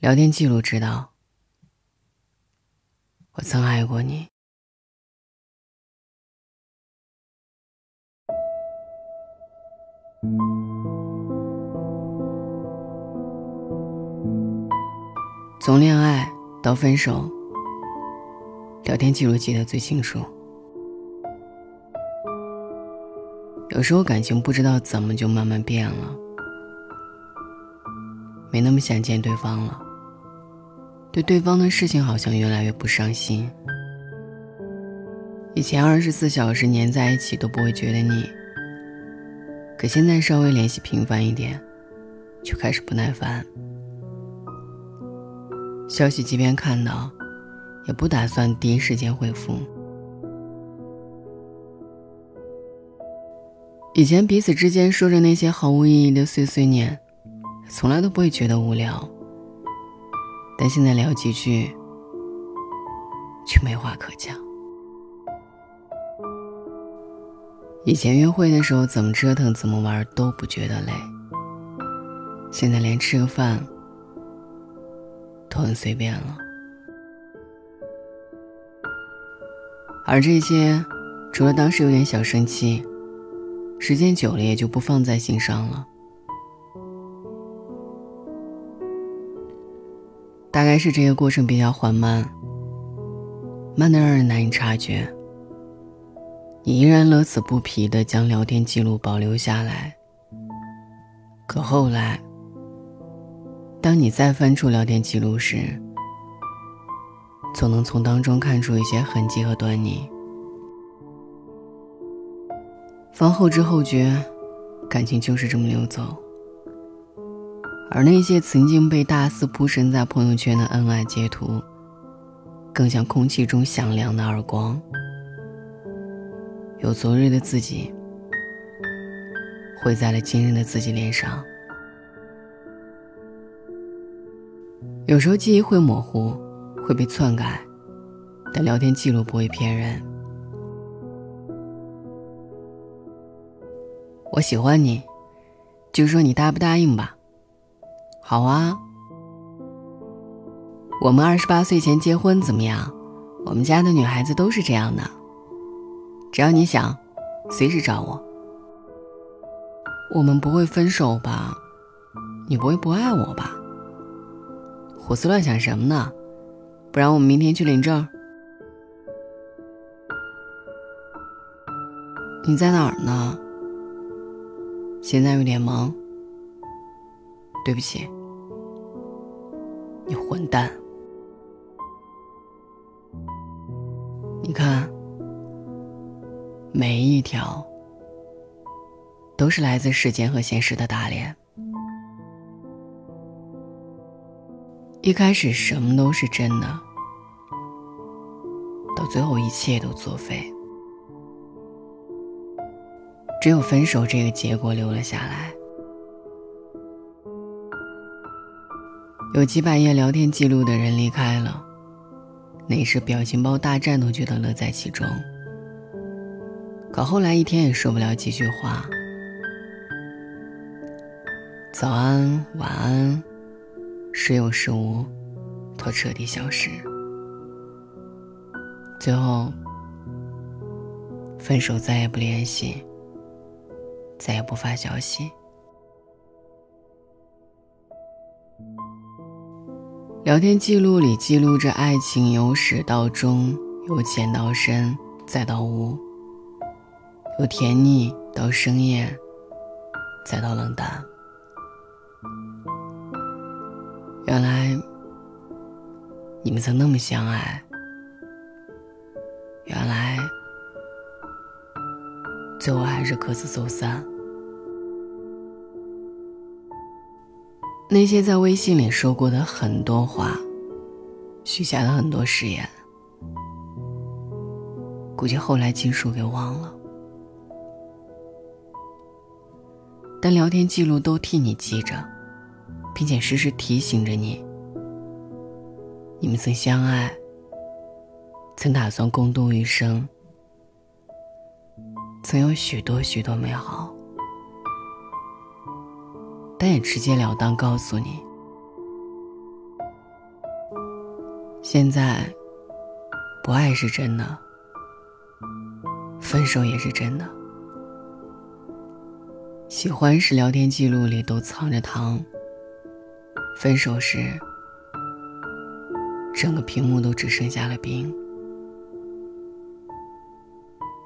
聊天记录知道，我曾爱过你。从恋爱到分手，聊天记录记得最清楚。有时候感情不知道怎么就慢慢变了，没那么想见对方了。对对方的事情好像越来越不上心。以前二十四小时黏在一起都不会觉得腻，可现在稍微联系频繁一点，就开始不耐烦。消息即便看到，也不打算第一时间回复。以前彼此之间说着那些毫无意义的碎碎念，从来都不会觉得无聊。但现在聊几句，却没话可讲。以前约会的时候，怎么折腾、怎么玩都不觉得累。现在连吃个饭都很随便了。而这些，除了当时有点小生气，时间久了也就不放在心上了。大概是这个过程比较缓慢，慢的让人难以察觉。你依然乐此不疲的将聊天记录保留下来。可后来，当你再翻出聊天记录时，总能从当中看出一些痕迹和端倪。方后知后觉，感情就是这么流走。而那些曾经被大肆铺神在朋友圈的恩爱截图，更像空气中响亮的耳光。有昨日的自己，绘在了今日的自己脸上。有时候记忆会模糊，会被篡改，但聊天记录不会骗人。我喜欢你，就说你答不答应吧。好啊，我们二十八岁前结婚怎么样？我们家的女孩子都是这样的。只要你想，随时找我。我们不会分手吧？你不会不爱我吧？胡思乱想什么呢？不然我们明天去领证。你在哪儿呢？现在有点忙。对不起。你混蛋！你看，每一条都是来自时间和现实的打脸。一开始什么都是真的，到最后一切都作废，只有分手这个结果留了下来。有几百页聊天记录的人离开了，那时表情包大战都觉得乐在其中。可后来一天也说不了几句话，早安、晚安，时有时无，都彻底消失。最后，分手再也不联系，再也不发消息。聊天记录里记录着爱情由始到终，由浅到深，再到无；由甜腻到生厌，再到冷淡。原来你们曾那么相爱，原来最后还是各自走散。那些在微信里说过的很多话，许下的很多誓言，估计后来金叔给忘了，但聊天记录都替你记着，并且时时提醒着你：你们曾相爱，曾打算共度余生，曾有许多许多美好。但也直截了当告诉你。现在不爱是真的。分手也是真的。喜欢时聊天记录里都藏着糖。分手时。整个屏幕都只剩下了冰。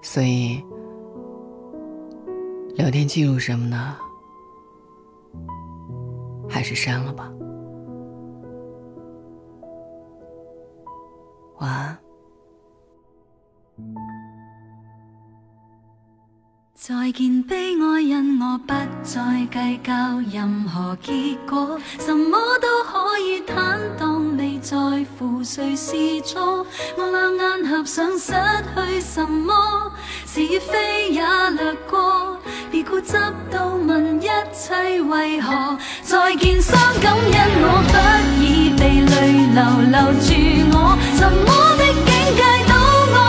所以。聊天记录什么呢？还是删了吧。晚安。再见悲哀因我不再计较任何结果。什么都可以坦荡未在乎谁是错。我两眼合上失去什么是与非也掠过。固执到问一切为何？再见伤感因我不易被泪流留住我什么的境界都爱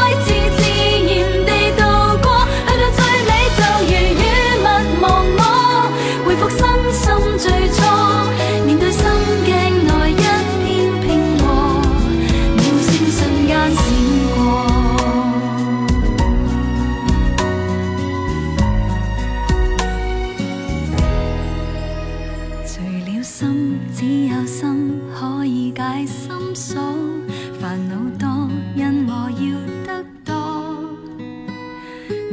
心只有心可以解心锁。烦恼多因我要得多。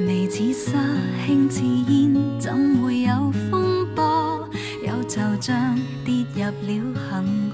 微似沙轻似烟怎会有风波？有惆怅跌入了恒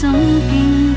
怎见？